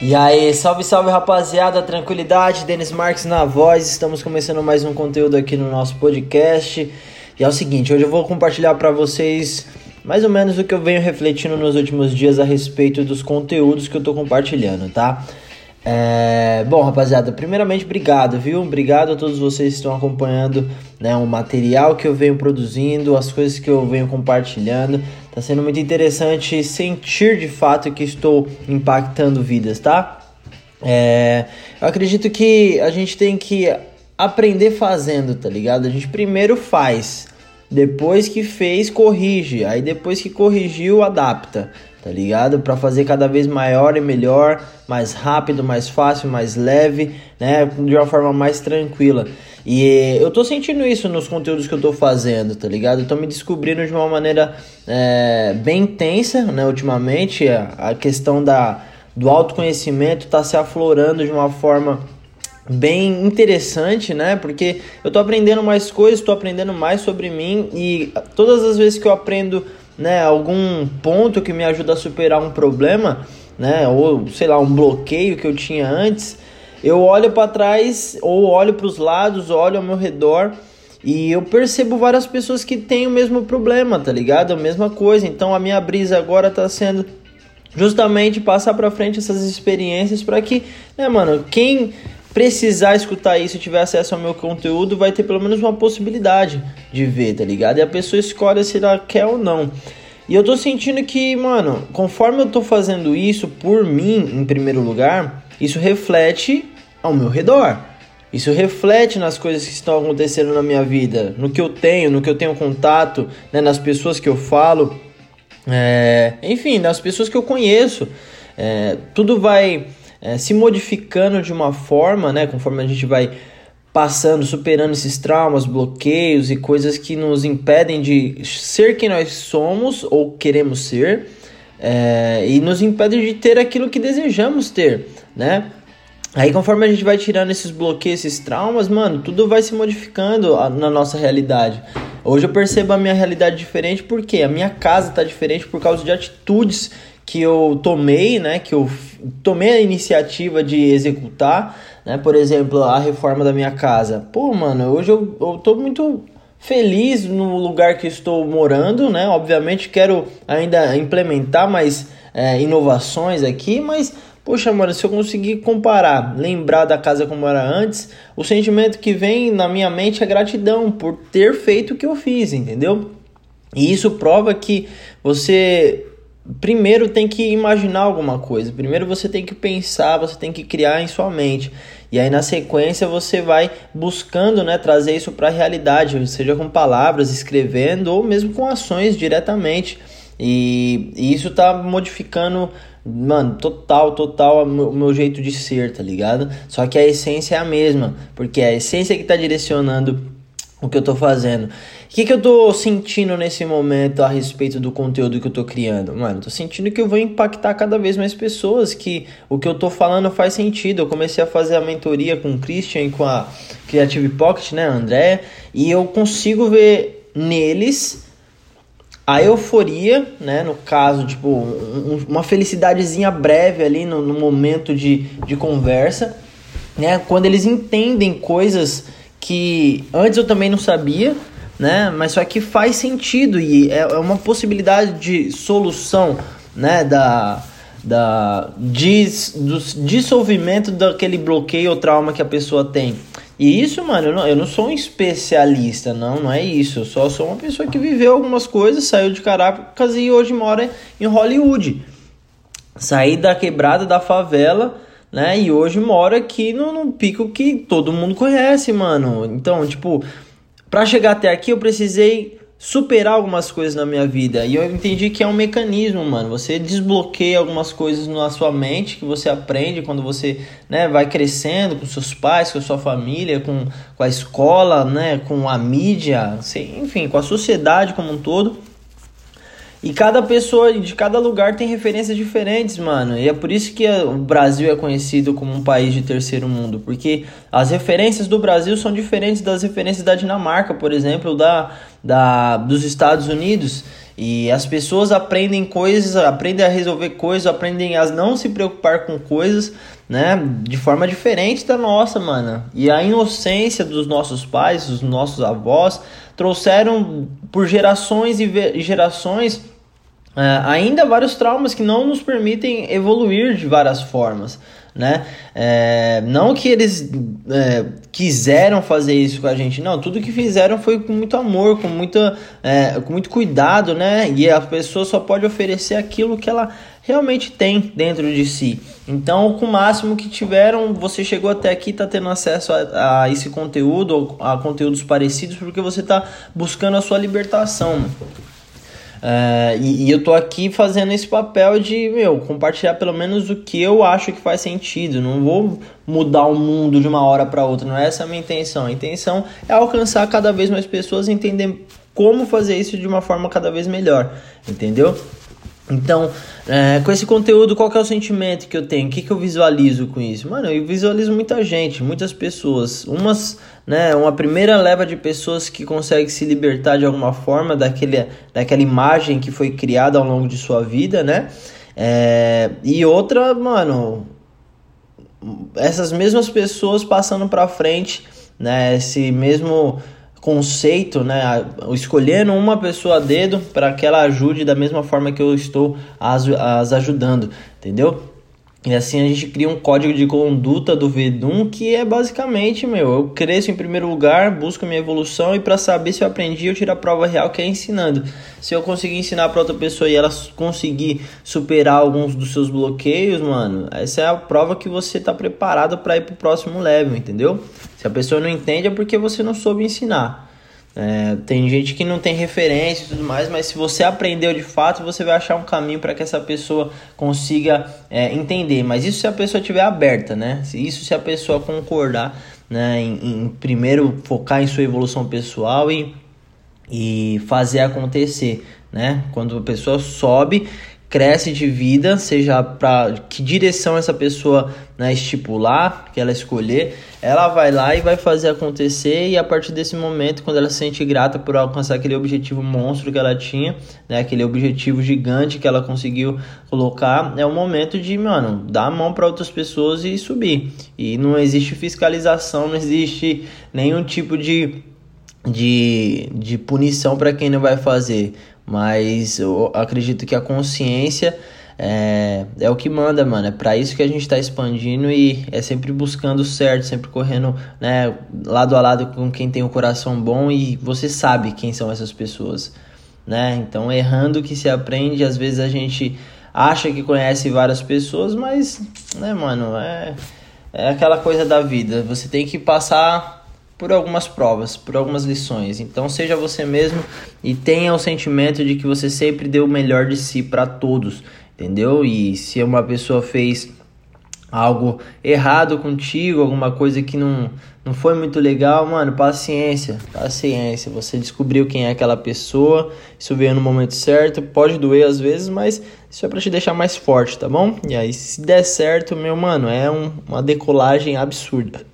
E aí, salve, salve rapaziada, tranquilidade, Denis Marques na voz, estamos começando mais um conteúdo aqui no nosso podcast. E é o seguinte, hoje eu vou compartilhar para vocês mais ou menos o que eu venho refletindo nos últimos dias a respeito dos conteúdos que eu tô compartilhando, tá? É... Bom, rapaziada, primeiramente, obrigado, viu? Obrigado a todos vocês que estão acompanhando né, o material que eu venho produzindo, as coisas que eu venho compartilhando. Tá sendo muito interessante sentir de fato que estou impactando vidas, tá? É... Eu acredito que a gente tem que aprender fazendo, tá ligado? A gente primeiro faz, depois que fez, corrige, aí depois que corrigiu, adapta tá ligado? Para fazer cada vez maior e melhor, mais rápido, mais fácil, mais leve, né? De uma forma mais tranquila. E eu tô sentindo isso nos conteúdos que eu tô fazendo, tá ligado? Eu tô me descobrindo de uma maneira é, bem intensa, né? Ultimamente, a, questão da, do autoconhecimento tá se aflorando de uma forma bem interessante, né? Porque eu tô aprendendo mais coisas, tô aprendendo mais sobre mim e todas as vezes que eu aprendo né, algum ponto que me ajuda a superar um problema, né, ou sei lá, um bloqueio que eu tinha antes, eu olho para trás ou olho para os lados, olho ao meu redor e eu percebo várias pessoas que têm o mesmo problema, tá ligado? A mesma coisa. Então a minha brisa agora tá sendo justamente passar para frente essas experiências para que, né, mano, quem precisar escutar isso e tiver acesso ao meu conteúdo, vai ter pelo menos uma possibilidade de ver, tá ligado? E a pessoa escolhe se ela quer ou não. E eu tô sentindo que, mano, conforme eu tô fazendo isso por mim, em primeiro lugar, isso reflete ao meu redor. Isso reflete nas coisas que estão acontecendo na minha vida, no que eu tenho, no que eu tenho contato, né, nas pessoas que eu falo, é, enfim, nas pessoas que eu conheço. É, tudo vai é, se modificando de uma forma, né, conforme a gente vai passando, superando esses traumas, bloqueios e coisas que nos impedem de ser quem nós somos ou queremos ser, é, e nos impedem de ter aquilo que desejamos ter, né? Aí conforme a gente vai tirando esses bloqueios, esses traumas, mano, tudo vai se modificando na nossa realidade. Hoje eu percebo a minha realidade diferente porque a minha casa tá diferente por causa de atitudes que eu tomei, né, que eu tomei a iniciativa de executar, né, por exemplo, a reforma da minha casa. Pô, mano, hoje eu, eu tô muito feliz no lugar que estou morando, né, obviamente quero ainda implementar mais é, inovações aqui, mas, poxa, mano, se eu conseguir comparar, lembrar da casa como era antes, o sentimento que vem na minha mente é gratidão por ter feito o que eu fiz, entendeu? E isso prova que você primeiro tem que imaginar alguma coisa. Primeiro você tem que pensar, você tem que criar em sua mente. E aí na sequência você vai buscando, né, trazer isso para a realidade, seja com palavras, escrevendo ou mesmo com ações diretamente. E, e isso tá modificando, mano, total, total o meu, jeito de ser, tá ligado? Só que a essência é a mesma, porque é a essência que tá direcionando o que eu tô fazendo. O que, que eu tô sentindo nesse momento a respeito do conteúdo que eu tô criando? Mano, tô sentindo que eu vou impactar cada vez mais pessoas, que o que eu tô falando faz sentido. Eu comecei a fazer a mentoria com o Christian e com a Creative Pocket, né, André, e eu consigo ver neles a euforia, né, no caso, tipo, um, uma felicidadezinha breve ali no, no momento de, de conversa, né, quando eles entendem coisas que antes eu também não sabia, né? Mas só que faz sentido e é, é uma possibilidade de solução, né? Da, da dis, do dissolvimento daquele bloqueio ou trauma que a pessoa tem. E isso, mano, eu não, eu não sou um especialista, não, não é isso. Eu só sou uma pessoa que viveu algumas coisas, saiu de Caracas e hoje mora em Hollywood. Saí da quebrada da favela né? E hoje moro aqui no, no pico que todo mundo conhece, mano. Então, tipo, para chegar até aqui eu precisei superar algumas coisas na minha vida e eu entendi que é um mecanismo, mano. Você desbloqueia algumas coisas na sua mente que você aprende quando você, né, vai crescendo com seus pais, com a sua família, com, com a escola, né, com a mídia, enfim, com a sociedade como um todo. E cada pessoa de cada lugar tem referências diferentes, mano. E é por isso que o Brasil é conhecido como um país de terceiro mundo. Porque As referências do Brasil são diferentes das referências da Dinamarca, por exemplo, da, da dos Estados Unidos. E as pessoas aprendem coisas, aprendem a resolver coisas, aprendem a não se preocupar com coisas, né? De forma diferente da nossa, mano. E a inocência dos nossos pais, dos nossos avós, trouxeram por gerações e gerações é, ainda vários traumas que não nos permitem evoluir de várias formas né? É, não que eles é, quiseram fazer isso com a gente, não. Tudo que fizeram foi com muito amor, com, muita, é, com muito cuidado, né? E a pessoa só pode oferecer aquilo que ela realmente tem dentro de si. Então, com o máximo que tiveram, você chegou até aqui, está tendo acesso a, a, esse conteúdo, a conteúdos parecidos, porque você está buscando a sua libertação. Uh, e, e, eu tô aqui fazendo esse papel de, meu, compartilhar pelo menos o que eu acho que faz sentido. Não vou mudar o mundo de uma hora para outra, não é essa a minha intenção. A intenção é alcançar cada vez mais pessoas e entender como fazer isso de uma forma cada vez melhor, entendeu? Então, é, com esse conteúdo, qual é o sentimento que eu tenho? O que, que eu visualizo com isso? Mano, eu visualizo muita gente, muitas pessoas. Umas, né, uma primeira leva de pessoas que conseguem se libertar de alguma forma daquele, daquela imagem que foi criada ao longo de sua vida, né? É, e outra, mano, essas mesmas pessoas passando pra frente, né? Esse mesmo conceito, né, escolhendo uma pessoa a dedo para que ela ajude da mesma forma que eu estou as, as ajudando, entendeu? E assim a gente cria um código de conduta do Vedum que é basicamente, meu, eu cresço em primeiro lugar, busco minha evolução e para saber se eu aprendi, eu tiro a prova real que é ensinando. Se eu conseguir ensinar para outra pessoa e ela conseguir superar alguns dos seus bloqueios, mano, essa é a prova que você tá preparado para ir pro próximo level, entendeu? Se a pessoa não entende é porque você não soube ensinar. É, tem gente que não tem referência e tudo mais, mas se você aprendeu de fato, você vai achar um caminho para que essa pessoa consiga é, entender. Mas isso se a pessoa estiver aberta, né? Isso se a pessoa concordar, né? Em, em primeiro focar em sua evolução pessoal e, e fazer acontecer, né? Quando a pessoa sobe cresce de vida, seja para que direção essa pessoa né, estipular, que ela escolher, ela vai lá e vai fazer acontecer e a partir desse momento, quando ela se sente grata por alcançar aquele objetivo monstro que ela tinha, né, aquele objetivo gigante que ela conseguiu colocar, é o momento de, mano, dar a mão para outras pessoas e subir. E não existe fiscalização, não existe nenhum tipo de de, de punição para quem não vai fazer mas eu acredito que a consciência é, é o que manda, mano. É para isso que a gente está expandindo e é sempre buscando o certo, sempre correndo né, lado a lado com quem tem o um coração bom e você sabe quem são essas pessoas, né? Então, errando que se aprende, às vezes a gente acha que conhece várias pessoas, mas, né, mano, é, é aquela coisa da vida. Você tem que passar por algumas provas, por algumas lições. Então seja você mesmo e tenha o sentimento de que você sempre deu o melhor de si para todos, entendeu? E se uma pessoa fez algo errado contigo, alguma coisa que não, não foi muito legal, mano, paciência, paciência. Você descobriu quem é aquela pessoa, isso veio no momento certo, pode doer às vezes, mas isso é para te deixar mais forte, tá bom? E aí, se der certo, meu mano, é um, uma decolagem absurda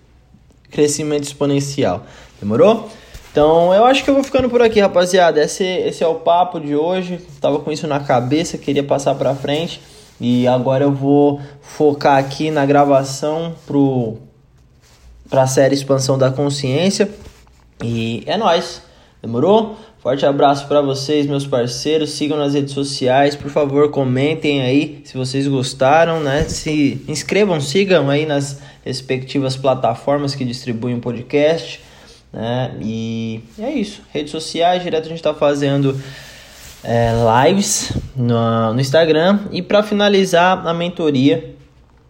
crescimento exponencial. Demorou? Então eu acho que eu vou ficando por aqui, rapaziada. Esse, esse é o papo de hoje. Tava com isso na cabeça, queria passar pra frente. E agora eu vou focar aqui na gravação pro, pra série Expansão da Consciência. E é nóis. Demorou? Forte abraço para vocês, meus parceiros. Sigam nas redes sociais, por favor, comentem aí se vocês gostaram, né? Se inscrevam, sigam aí nas respectivas plataformas que distribuem o podcast, né? E é isso. Redes sociais, direto a gente está fazendo é, lives no, no Instagram e para finalizar a mentoria,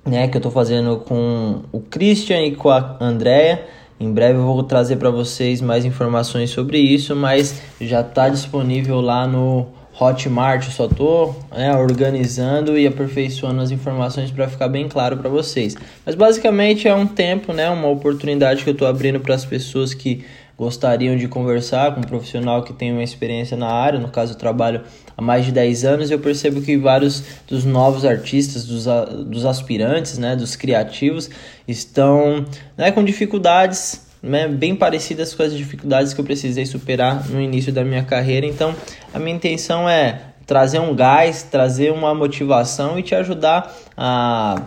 né? Que eu estou fazendo com o Christian e com a Andrea em breve eu vou trazer para vocês mais informações sobre isso, mas já está disponível lá no Hotmart, eu só tô né, organizando e aperfeiçoando as informações para ficar bem claro para vocês. Mas basicamente é um tempo, né, uma oportunidade que eu estou abrindo para as pessoas que gostariam de conversar com um profissional que tem uma experiência na área. No caso, eu trabalho há mais de 10 anos eu percebo que vários dos novos artistas, dos, dos aspirantes, né, dos criativos, estão né, com dificuldades né, bem parecidas com as dificuldades que eu precisei superar no início da minha carreira. Então, a minha intenção é trazer um gás, trazer uma motivação e te ajudar a,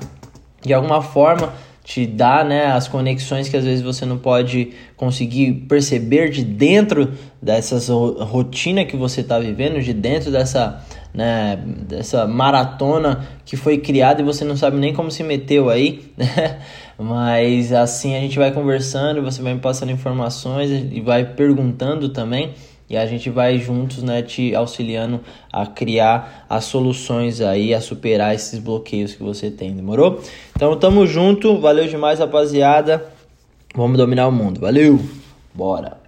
de alguma forma, te dar né, as conexões que às vezes você não pode conseguir perceber de dentro dessa rotina que você está vivendo, de dentro dessa, né, dessa maratona que foi criada e você não sabe nem como se meteu aí, né? Mas assim a gente vai conversando, você vai me passando informações e vai perguntando também. E a gente vai juntos, né, te auxiliando a criar as soluções aí, a superar esses bloqueios que você tem, demorou? Então tamo junto, valeu demais, rapaziada. Vamos dominar o mundo. Valeu. Bora.